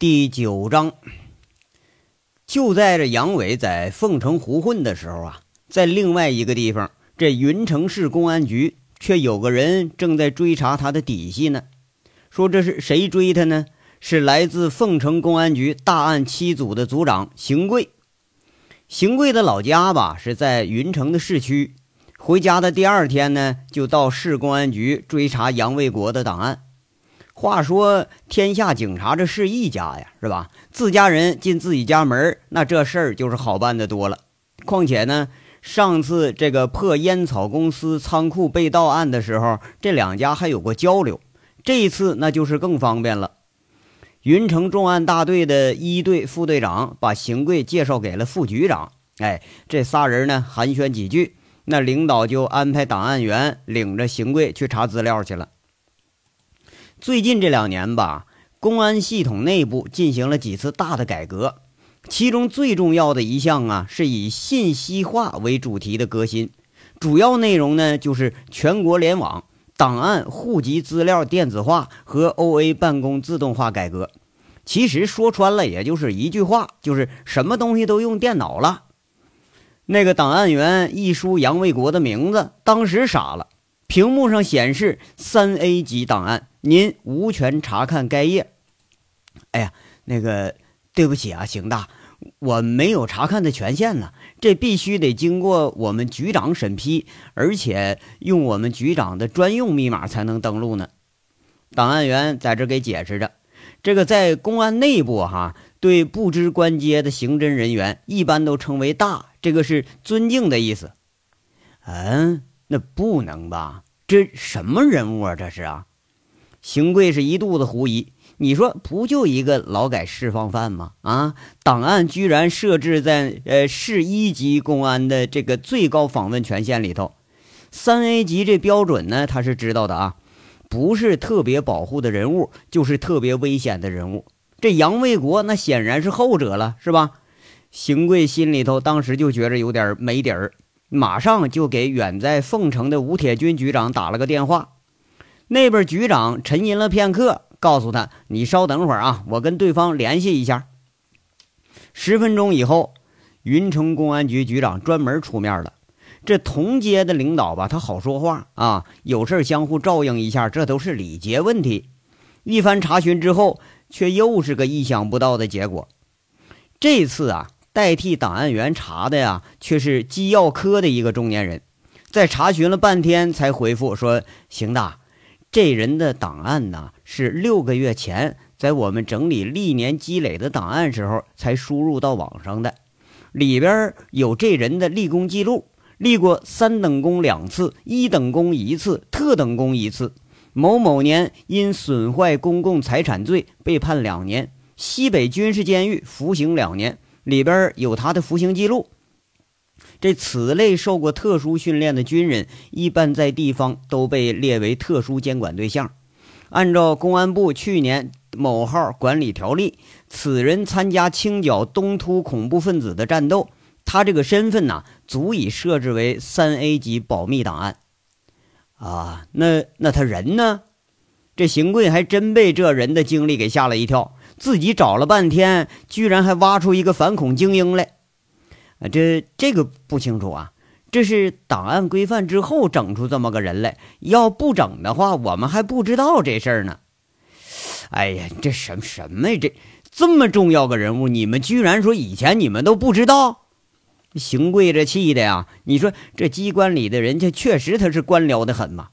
第九章，就在这杨伟在凤城胡混的时候啊，在另外一个地方，这云城市公安局却有个人正在追查他的底细呢。说这是谁追他呢？是来自凤城公安局大案七组的组长邢贵。邢贵的老家吧是在云城的市区。回家的第二天呢，就到市公安局追查杨卫国的档案。话说，天下警察这是一家呀，是吧？自家人进自己家门，那这事儿就是好办的多了。况且呢，上次这个破烟草公司仓库被盗案的时候，这两家还有过交流。这一次那就是更方便了。云城重案大队的一队副队长把邢贵介绍给了副局长。哎，这仨人呢寒暄几句。那领导就安排档案员领着邢贵去查资料去了。最近这两年吧，公安系统内部进行了几次大的改革，其中最重要的一项啊，是以信息化为主题的革新。主要内容呢，就是全国联网、档案、户籍资料电子化和 OA 办公自动化改革。其实说穿了，也就是一句话，就是什么东西都用电脑了。那个档案员一输杨卫国的名字，当时傻了。屏幕上显示三 A 级档案，您无权查看该页。哎呀，那个对不起啊，邢大，我没有查看的权限呢。这必须得经过我们局长审批，而且用我们局长的专用密码才能登录呢。档案员在这给解释着，这个在公安内部哈，对不知官阶的刑侦人员一般都称为大。这个是尊敬的意思，嗯，那不能吧？这什么人物啊？这是啊！邢贵是一肚子狐疑。你说不就一个劳改释放犯吗？啊，档案居然设置在呃市一级公安的这个最高访问权限里头，三 A 级这标准呢，他是知道的啊，不是特别保护的人物，就是特别危险的人物。这杨卫国那显然是后者了，是吧？邢贵心里头当时就觉着有点没底儿，马上就给远在凤城的吴铁军局长打了个电话。那边局长沉吟了片刻，告诉他：“你稍等会儿啊，我跟对方联系一下。”十分钟以后，云城公安局局长专门出面了。这同阶的领导吧，他好说话啊，有事相互照应一下，这都是礼节问题。一番查询之后，却又是个意想不到的结果。这次啊。代替档案员查的呀，却是机要科的一个中年人，在查询了半天才回复说：“邢大，这人的档案呢是六个月前在我们整理历年积累的档案时候才输入到网上的，里边有这人的立功记录，立过三等功两次，一等功一次，特等功一次。某某年因损坏公共财产罪被判两年，西北军事监狱服刑两年。”里边有他的服刑记录。这此类受过特殊训练的军人，一般在地方都被列为特殊监管对象。按照公安部去年某号管理条例，此人参加清剿东突恐怖分子的战斗，他这个身份呢，足以设置为三 A 级保密档案。啊，那那他人呢？这邢贵还真被这人的经历给吓了一跳。自己找了半天，居然还挖出一个反恐精英来，啊，这这个不清楚啊。这是档案规范之后整出这么个人来，要不整的话，我们还不知道这事儿呢。哎呀，这什么什么呀？这这么重要个人物，你们居然说以前你们都不知道？邢贵这气的呀！你说这机关里的人家确实他是官僚的很嘛？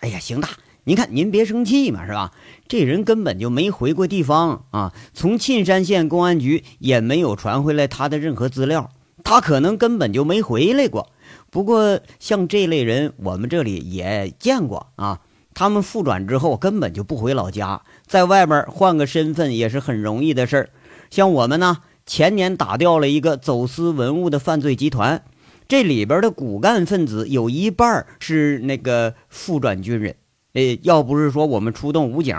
哎呀，邢大。您看，您别生气嘛，是吧？这人根本就没回过地方啊，从沁山县公安局也没有传回来他的任何资料，他可能根本就没回来过。不过，像这类人，我们这里也见过啊。他们复转之后根本就不回老家，在外边换个身份也是很容易的事儿。像我们呢，前年打掉了一个走私文物的犯罪集团，这里边的骨干分子有一半是那个复转军人。哎，要不是说我们出动武警，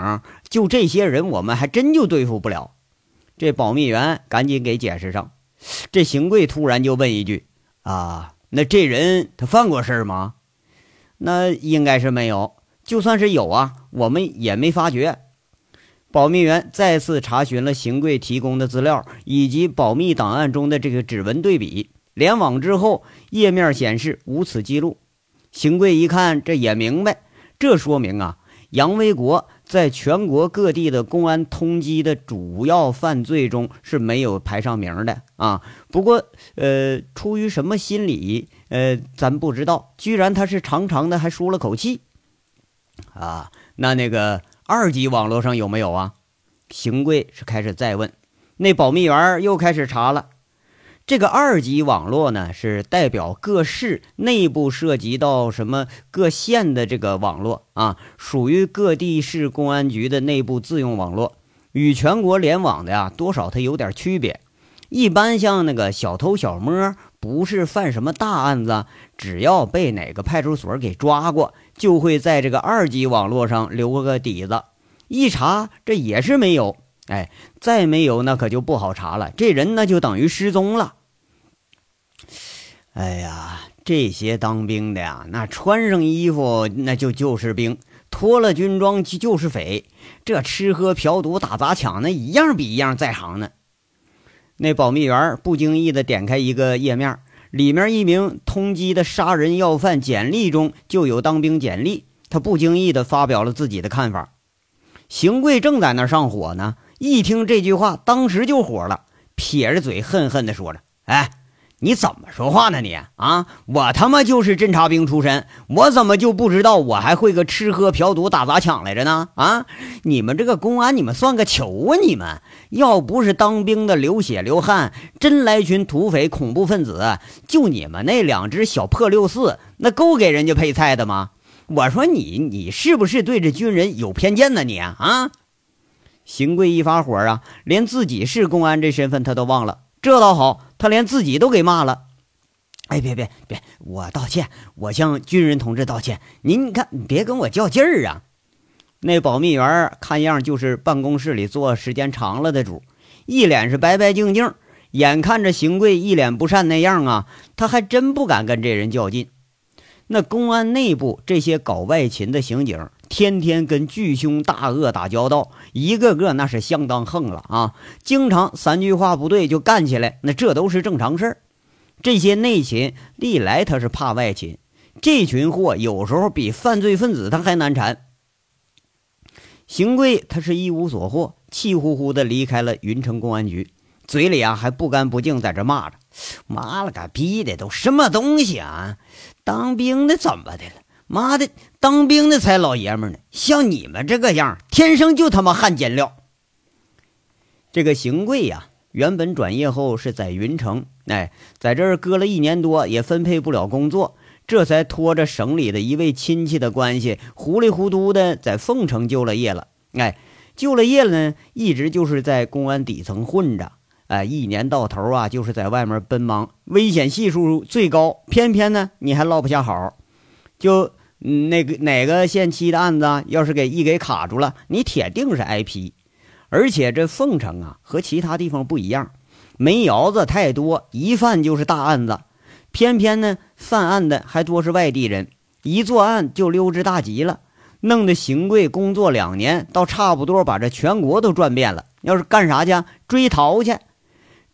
就这些人，我们还真就对付不了。这保密员赶紧给解释上。这邢贵突然就问一句：“啊，那这人他犯过事吗？”那应该是没有。就算是有啊，我们也没发觉。保密员再次查询了邢贵提供的资料以及保密档案中的这个指纹对比，联网之后，页面显示无此记录。邢贵一看，这也明白，这说明啊，杨维国在全国各地的公安通缉的主要犯罪中是没有排上名的啊。不过，呃，出于什么心理，呃，咱不知道。居然他是长长的还舒了口气，啊，那那个。二级网络上有没有啊？邢贵是开始再问，那保密员又开始查了。这个二级网络呢，是代表各市内部涉及到什么各县的这个网络啊，属于各地市公安局的内部自用网络，与全国联网的呀，多少它有点区别。一般像那个小偷小摸，不是犯什么大案子，只要被哪个派出所给抓过。就会在这个二级网络上留个底子，一查这也是没有，哎，再没有那可就不好查了，这人那就等于失踪了。哎呀，这些当兵的呀，那穿上衣服那就就是兵，脱了军装就就是匪，这吃喝嫖赌打砸抢那一样比一样在行呢。那保密员不经意的点开一个页面。里面一名通缉的杀人要犯简历中就有当兵简历，他不经意的发表了自己的看法。邢贵正在那上火呢，一听这句话，当时就火了，撇着嘴恨恨的说着：“哎。”你怎么说话呢？你啊，我他妈就是侦察兵出身，我怎么就不知道我还会个吃喝嫖赌打砸抢来着呢？啊，你们这个公安，你们算个球啊！你们要不是当兵的流血流汗，真来群土匪恐怖分子，就你们那两只小破六四，那够给人家配菜的吗？我说你，你是不是对这军人有偏见呢？你啊，邢贵一发火啊，连自己是公安这身份他都忘了。这倒好，他连自己都给骂了。哎，别别别，我道歉，我向军人同志道歉。您看，别跟我较劲儿啊！那保密员看样就是办公室里坐时间长了的主，一脸是白白净净。眼看着邢贵一脸不善那样啊，他还真不敢跟这人较劲。那公安内部这些搞外勤的刑警。天天跟巨凶大恶打交道，一个个那是相当横了啊！经常三句话不对就干起来，那这都是正常事儿。这些内勤历来他是怕外勤，这群货有时候比犯罪分子他还难缠。邢贵他是一无所获，气呼呼的离开了云城公安局，嘴里啊还不干不净在这骂着：“妈了个逼的，都什么东西啊？当兵的怎么的了？”妈的，当兵的才老爷们呢，像你们这个样，天生就他妈汉奸料。这个邢贵呀，原本转业后是在云城，哎，在这儿搁了一年多，也分配不了工作，这才拖着省里的一位亲戚的关系，糊里糊涂的在凤城就了业了。哎，就了业了呢，一直就是在公安底层混着，哎，一年到头啊，就是在外面奔忙，危险系数最高，偏偏呢，你还落不下好，就。那个哪个限期的案子，要是给一给卡住了，你铁定是挨批。而且这凤城啊，和其他地方不一样，煤窑子太多，一犯就是大案子。偏偏呢，犯案的还多是外地人，一作案就溜之大吉了，弄得邢贵工作两年，倒差不多把这全国都转遍了。要是干啥去？追逃去？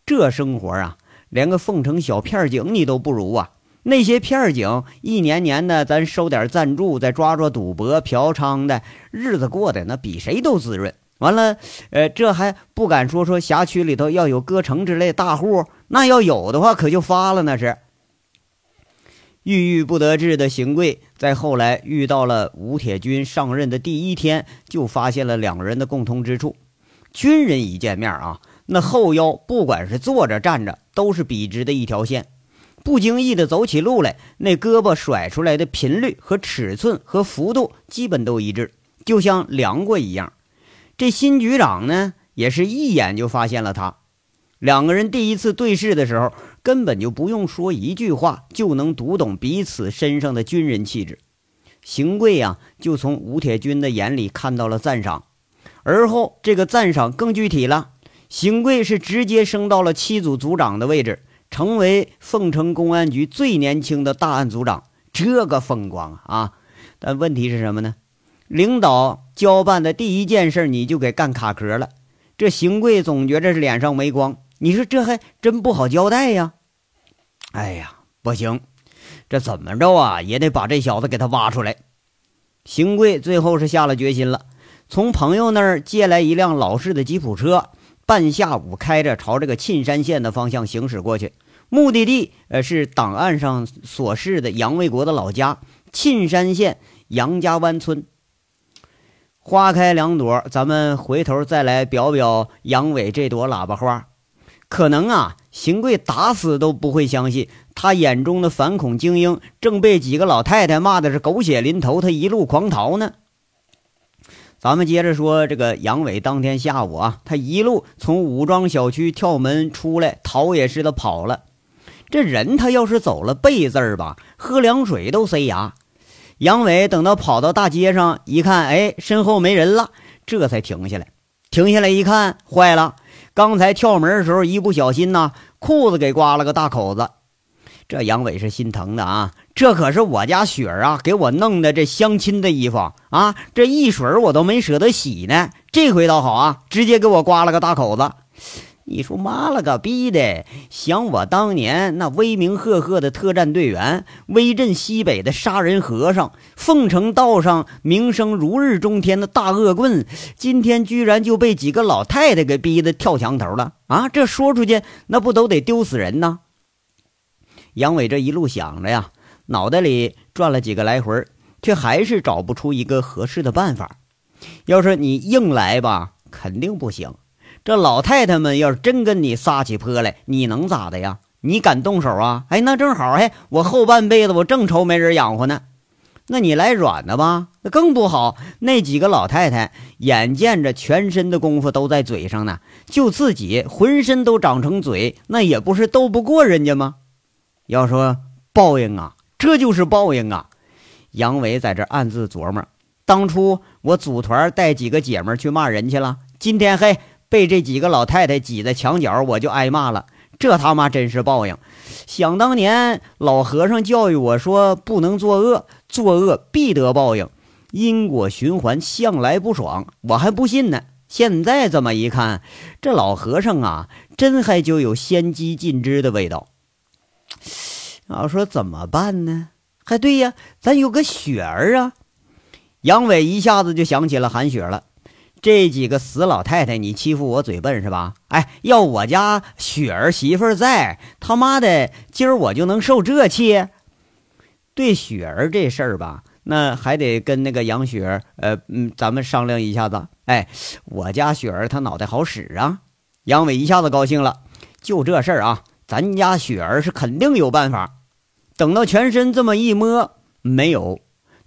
这生活啊，连个凤城小片警你都不如啊！那些片警一年年的，咱收点赞助，再抓抓赌博、嫖娼的日子过得那比谁都滋润。完了，呃，这还不敢说说辖区里头要有歌城之类大户，那要有的话可就发了。那是郁郁不得志的邢贵，在后来遇到了吴铁军上任的第一天，就发现了两个人的共同之处：军人一见面啊，那后腰不管是坐着站着，都是笔直的一条线。不经意的走起路来，那胳膊甩出来的频率和尺寸和幅度基本都一致，就像量过一样。这新局长呢，也是一眼就发现了他。两个人第一次对视的时候，根本就不用说一句话，就能读懂彼此身上的军人气质。邢贵呀，就从吴铁军的眼里看到了赞赏，而后这个赞赏更具体了。邢贵是直接升到了七组组长的位置。成为凤城公安局最年轻的大案组长，这个风光啊！但问题是什么呢？领导交办的第一件事你就给干卡壳了，这邢贵总觉着是脸上没光。你说这还真不好交代呀！哎呀，不行，这怎么着啊也得把这小子给他挖出来。邢贵最后是下了决心了，从朋友那儿借来一辆老式的吉普车，半下午开着朝这个沁山县的方向行驶过去，目的地呃是档案上所示的杨卫国的老家沁山县杨家湾村。花开两朵，咱们回头再来表表杨伟这朵喇叭花。可能啊，邢贵打死都不会相信，他眼中的反恐精英正被几个老太太骂的是狗血淋头，他一路狂逃呢。咱们接着说，这个杨伟当天下午啊，他一路从武装小区跳门出来，逃也似的跑了。这人他要是走了背字儿吧，喝凉水都塞牙。杨伟等到跑到大街上一看，哎，身后没人了，这才停下来。停下来一看，坏了。刚才跳门的时候，一不小心呐，裤子给刮了个大口子。这杨伟是心疼的啊，这可是我家雪儿啊，给我弄的这相亲的衣服啊，这一水我都没舍得洗呢。这回倒好啊，直接给我刮了个大口子。你说妈了个逼的！想我当年那威名赫赫的特战队员，威震西北的杀人和尚，凤城道上名声如日中天的大恶棍，今天居然就被几个老太太给逼得跳墙头了啊！这说出去，那不都得丢死人呐？杨伟这一路想着呀，脑袋里转了几个来回，却还是找不出一个合适的办法。要是你硬来吧，肯定不行。这老太太们要是真跟你撒起泼来，你能咋的呀？你敢动手啊？哎，那正好，哎，我后半辈子我正愁没人养活呢。那你来软的吧，那更不好。那几个老太太眼见着全身的功夫都在嘴上呢，就自己浑身都长成嘴，那也不是斗不过人家吗？要说报应啊，这就是报应啊！杨伟在这暗自琢磨：当初我组团带几个姐们去骂人去了，今天嘿。被这几个老太太挤在墙角，我就挨骂了。这他妈真是报应！想当年老和尚教育我说，不能作恶，作恶必得报应，因果循环，向来不爽。我还不信呢。现在这么一看，这老和尚啊，真还就有先机尽知的味道。要说怎么办呢？还对呀，咱有个雪儿啊。杨伟一下子就想起了韩雪了。这几个死老太太，你欺负我嘴笨是吧？哎，要我家雪儿媳妇在，他妈的，今儿我就能受这气。对雪儿这事儿吧，那还得跟那个杨雪儿，呃，嗯，咱们商量一下子。哎，我家雪儿她脑袋好使啊。杨伟一下子高兴了，就这事儿啊，咱家雪儿是肯定有办法。等到全身这么一摸，没有；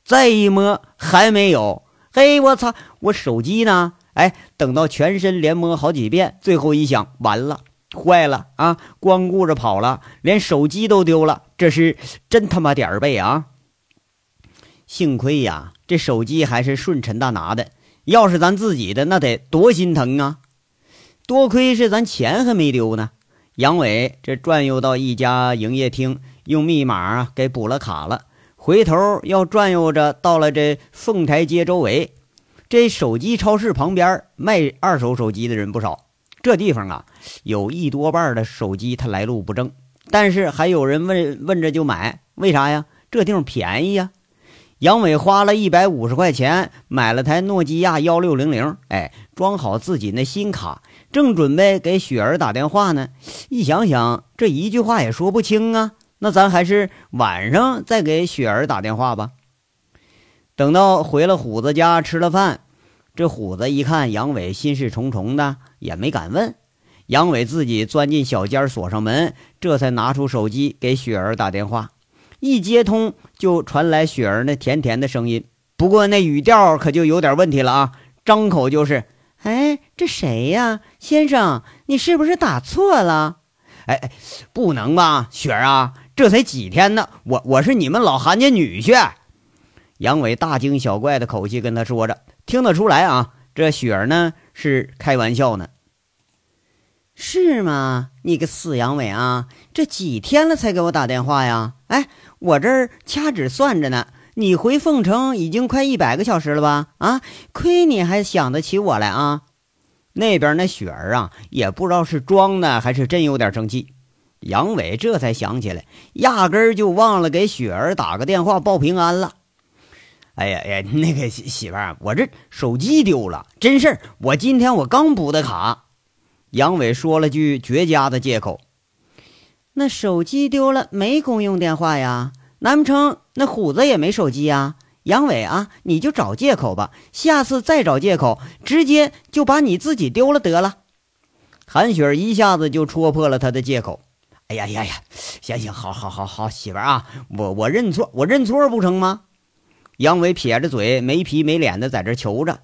再一摸，还没有。嘿，我操！我手机呢？哎，等到全身连摸好几遍，最后一想，完了，坏了啊！光顾着跑了，连手机都丢了，这是真他妈点儿背啊！幸亏呀，这手机还是顺陈大拿的，要是咱自己的，那得多心疼啊！多亏是咱钱还没丢呢。杨伟这转悠到一家营业厅，用密码给补了卡了。回头要转悠着到了这凤台街周围，这手机超市旁边卖二手手机的人不少。这地方啊，有一多半的手机它来路不正，但是还有人问问着就买，为啥呀？这地方便宜呀。杨伟花了一百五十块钱买了台诺基亚幺六零零，哎，装好自己那新卡，正准备给雪儿打电话呢。一想想，这一句话也说不清啊。那咱还是晚上再给雪儿打电话吧。等到回了虎子家吃了饭，这虎子一看杨伟心事重重的，也没敢问。杨伟自己钻进小间锁上门，这才拿出手机给雪儿打电话。一接通，就传来雪儿那甜甜的声音，不过那语调可就有点问题了啊！张口就是：“哎，这谁呀，先生？你是不是打错了？”哎哎，不能吧，雪儿啊！这才几天呢，我我是你们老韩家女婿。杨伟大惊小怪的口气跟他说着，听得出来啊，这雪儿呢是开玩笑呢。是吗？你个死杨伟啊，这几天了才给我打电话呀？哎，我这儿掐指算着呢，你回凤城已经快一百个小时了吧？啊，亏你还想得起我来啊！那边那雪儿啊，也不知道是装的还是真有点生气。杨伟这才想起来，压根儿就忘了给雪儿打个电话报平安了。哎呀哎呀，那个媳妇儿，我这手机丢了，真事儿。我今天我刚补的卡。杨伟说了句绝佳的借口。那手机丢了没公用电话呀？难不成那虎子也没手机呀？杨伟啊，你就找借口吧，下次再找借口，直接就把你自己丢了得了。韩雪一下子就戳破了他的借口。哎呀呀呀，行行，好好好好，媳妇儿啊，我我认错，我认错不成吗？杨伟撇着嘴，没皮没脸的在这求着。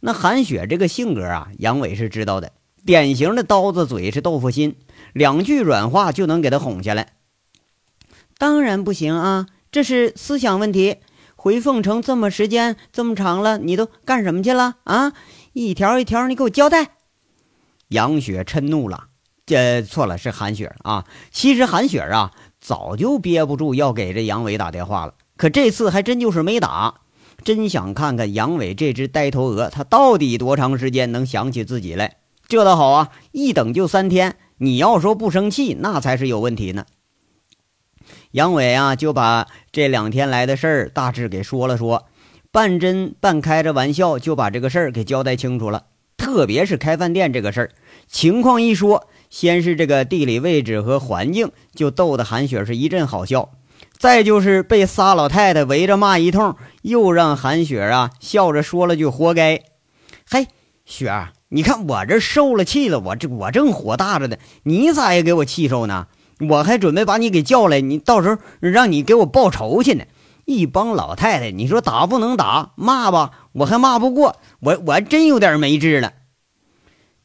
那韩雪这个性格啊，杨伟是知道的，典型的刀子嘴是豆腐心，两句软话就能给他哄下来。当然不行啊，这是思想问题。回凤城这么时间这么长了，你都干什么去了啊？一条一条，你给我交代。杨雪嗔怒了。这错了，是韩雪啊！其实韩雪啊，早就憋不住要给这杨伟打电话了，可这次还真就是没打。真想看看杨伟这只呆头鹅，他到底多长时间能想起自己来？这倒好啊，一等就三天。你要说不生气，那才是有问题呢。杨伟啊，就把这两天来的事儿大致给说了说，半真半开着玩笑，就把这个事儿给交代清楚了。特别是开饭店这个事儿，情况一说。先是这个地理位置和环境就逗得韩雪是一阵好笑，再就是被仨老太太围着骂一通，又让韩雪啊笑着说了句“活该”。嘿，雪儿，你看我这受了气了，我这我正火大着呢，你咋也给我气受呢？我还准备把你给叫来，你到时候让你给我报仇去呢。一帮老太太，你说打不能打，骂吧我还骂不过，我我还真有点没治了。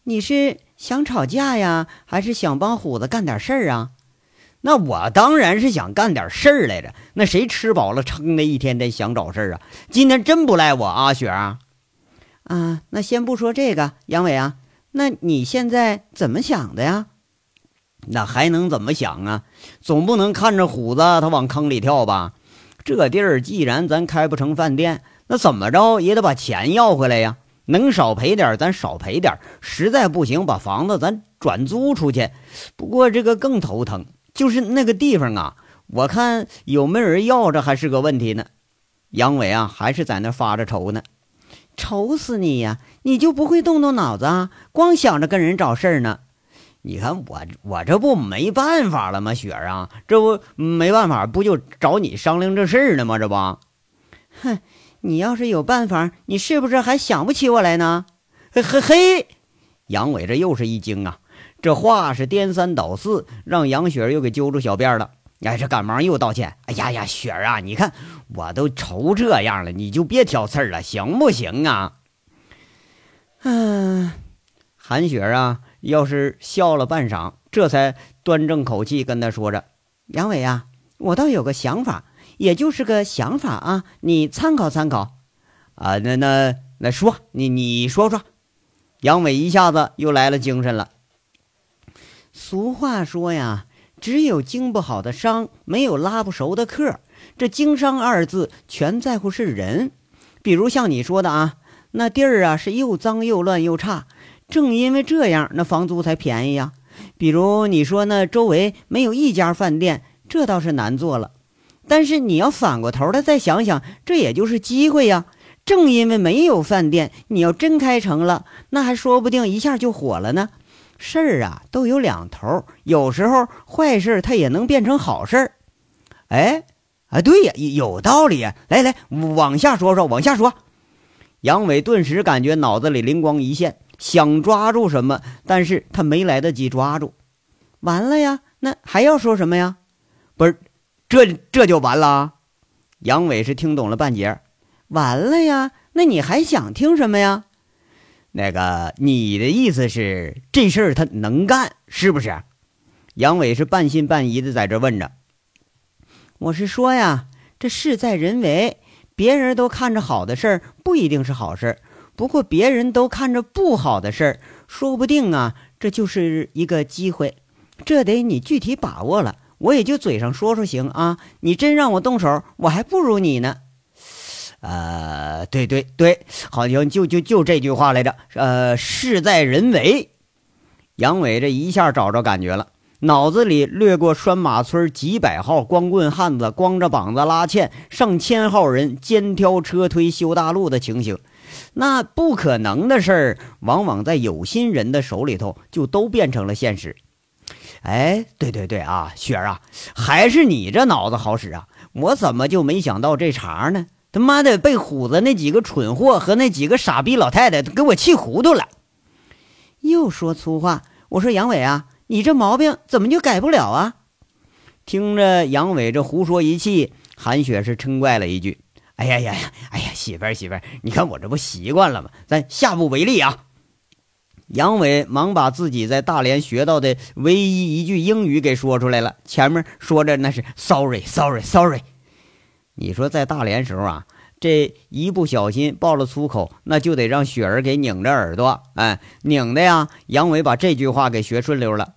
你是？想吵架呀，还是想帮虎子干点事儿啊？那我当然是想干点事儿来着。那谁吃饱了撑的一天天想找事儿啊？今天真不赖我啊，雪儿。啊，那先不说这个，杨伟啊，那你现在怎么想的呀？那还能怎么想啊？总不能看着虎子他往坑里跳吧？这地儿既然咱开不成饭店，那怎么着也得把钱要回来呀。能少赔点，咱少赔点。实在不行，把房子咱转租出去。不过这个更头疼，就是那个地方啊，我看有没有人要着还是个问题呢。杨伟啊，还是在那发着愁呢。愁死你呀！你就不会动动脑子啊？光想着跟人找事儿呢。你看我，我这不没办法了吗？雪儿啊，这不没办法，不就找你商量这事儿呢吗？这不，哼。你要是有办法，你是不是还想不起我来呢？嘿嘿嘿，杨伟这又是一惊啊！这话是颠三倒四，让杨雪又给揪住小辫了。哎，这赶忙又道歉。哎呀呀，雪儿啊，你看我都愁这样了，你就别挑刺儿了，行不行啊？嗯，韩雪儿啊，要是笑了半晌，这才端正口气跟他说着：“杨伟啊，我倒有个想法。”也就是个想法啊，你参考参考，啊，那那那说你你说说，杨伟一下子又来了精神了。俗话说呀，只有经不好的商，没有拉不熟的客。这经商二字全在乎是人，比如像你说的啊，那地儿啊是又脏又乱又差，正因为这样，那房租才便宜呀。比如你说那周围没有一家饭店，这倒是难做了。但是你要反过头来再想想，这也就是机会呀。正因为没有饭店，你要真开成了，那还说不定一下就火了呢。事儿啊都有两头，有时候坏事它也能变成好事儿。哎，啊对呀，有道理呀。来来，往下说说，往下说。杨伟顿时感觉脑子里灵光一现，想抓住什么，但是他没来得及抓住。完了呀，那还要说什么呀？不是。这这就完了，杨伟是听懂了半截完了呀？那你还想听什么呀？那个，你的意思是这事儿他能干是不是？杨伟是半信半疑的在这问着。我是说呀，这事在人为，别人都看着好的事儿不一定是好事儿，不过别人都看着不好的事儿，说不定啊，这就是一个机会，这得你具体把握了。我也就嘴上说说行啊，你真让我动手，我还不如你呢。呃，对对对，好像就就就这句话来着。呃，事在人为。杨伟这一下找着感觉了，脑子里掠过拴马村几百号光棍汉子光着膀子拉纤，上千号人肩挑车推修大路的情形。那不可能的事儿，往往在有心人的手里头就都变成了现实。哎，对对对啊，雪儿啊，还是你这脑子好使啊！我怎么就没想到这茬呢？他妈的，被虎子那几个蠢货和那几个傻逼老太太给我气糊涂了。又说粗话，我说杨伟啊，你这毛病怎么就改不了啊？听着杨伟这胡说一气，韩雪是嗔怪了一句：“哎呀呀呀，哎呀，媳妇儿媳妇儿，你看我这不习惯了吗？咱下不为例啊。”杨伟忙把自己在大连学到的唯一一句英语给说出来了，前面说着那是 “sorry sorry sorry”。你说在大连时候啊，这一不小心爆了粗口，那就得让雪儿给拧着耳朵，哎，拧的呀。杨伟把这句话给学顺溜了。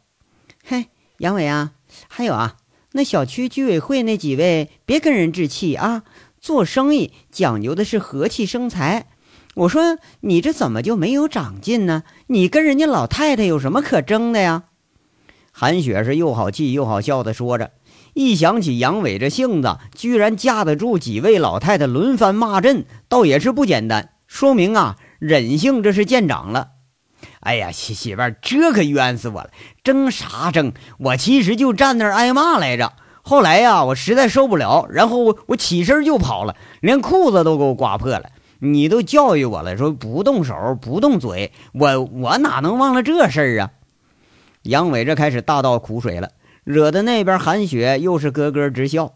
嘿，杨伟啊，还有啊，那小区居委会那几位，别跟人置气啊。做生意讲究的是和气生财。我说你这怎么就没有长进呢？你跟人家老太太有什么可争的呀？韩雪是又好气又好笑的说着。一想起杨伟这性子，居然架得住几位老太太轮番骂阵，倒也是不简单。说明啊，忍性这是见长了。哎呀，媳媳妇儿，这可冤死我了！争啥争？我其实就站那儿挨骂来着。后来呀，我实在受不了，然后我我起身就跑了，连裤子都给我刮破了。你都教育我了，说不动手不动嘴，我我哪能忘了这事儿啊？杨伟这开始大倒苦水了。惹得那边韩雪又是咯咯直笑，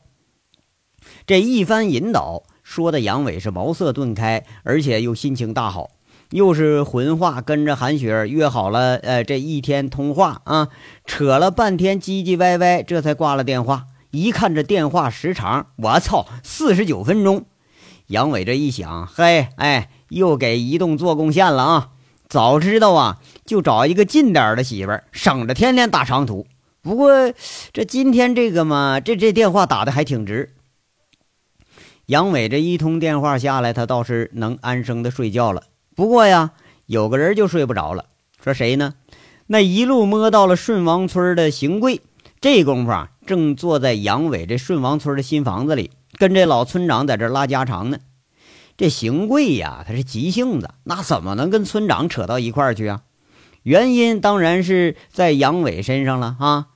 这一番引导说的杨伟是茅塞顿开，而且又心情大好，又是混话跟着韩雪约好了，呃，这一天通话啊，扯了半天唧唧歪歪，这才挂了电话。一看这电话时长，我操，四十九分钟。杨伟这一想，嘿，哎，又给移动做贡献了啊！早知道啊，就找一个近点的媳妇儿，省着天天打长途。不过，这今天这个嘛，这这电话打的还挺直。杨伟这一通电话下来，他倒是能安生的睡觉了。不过呀，有个人就睡不着了。说谁呢？那一路摸到了顺王村的邢贵，这功夫啊，正坐在杨伟这顺王村的新房子里，跟这老村长在这拉家常呢。这邢贵呀，他是急性子，那怎么能跟村长扯到一块儿去啊？原因当然是在杨伟身上了啊。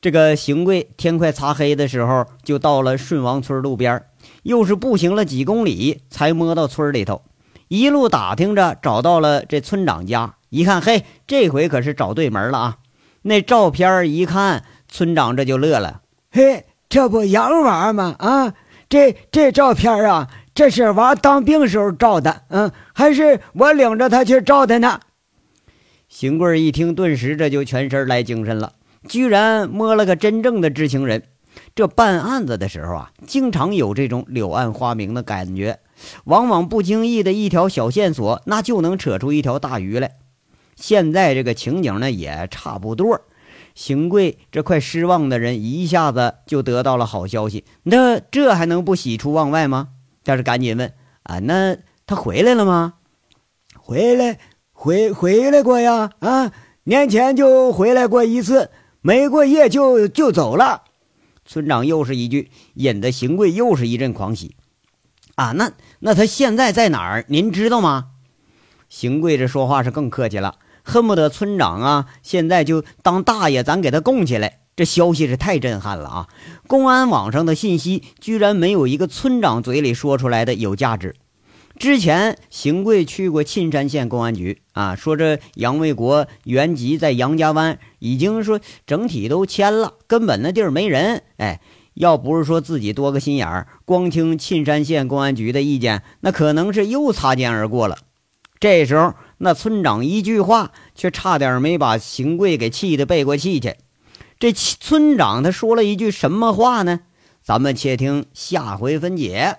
这个邢贵天快擦黑的时候，就到了顺王村路边，又是步行了几公里才摸到村里头。一路打听着，找到了这村长家。一看，嘿，这回可是找对门了啊！那照片一看，村长这就乐了：“嘿，这不杨娃吗？啊，这这照片啊，这是娃当兵时候照的，嗯，还是我领着他去照的呢。”邢贵一听，顿时这就全身来精神了。居然摸了个真正的知情人，这办案子的时候啊，经常有这种柳暗花明的感觉，往往不经意的一条小线索，那就能扯出一条大鱼来。现在这个情景呢，也差不多。邢贵这块失望的人一下子就得到了好消息，那这还能不喜出望外吗？但是赶紧问啊，那他回来了吗？回来，回回来过呀，啊，年前就回来过一次。没过夜就就走了，村长又是一句，引得邢贵又是一阵狂喜。啊，那那他现在在哪儿？您知道吗？邢贵这说话是更客气了，恨不得村长啊，现在就当大爷，咱给他供起来。这消息是太震撼了啊！公安网上的信息居然没有一个村长嘴里说出来的有价值。之前邢贵去过沁山县公安局啊，说这杨卫国原籍在杨家湾，已经说整体都签了，根本那地儿没人。哎，要不是说自己多个心眼儿，光听沁山县公安局的意见，那可能是又擦肩而过了。这时候，那村长一句话，却差点没把邢贵给气得背过气去。这村长他说了一句什么话呢？咱们且听下回分解。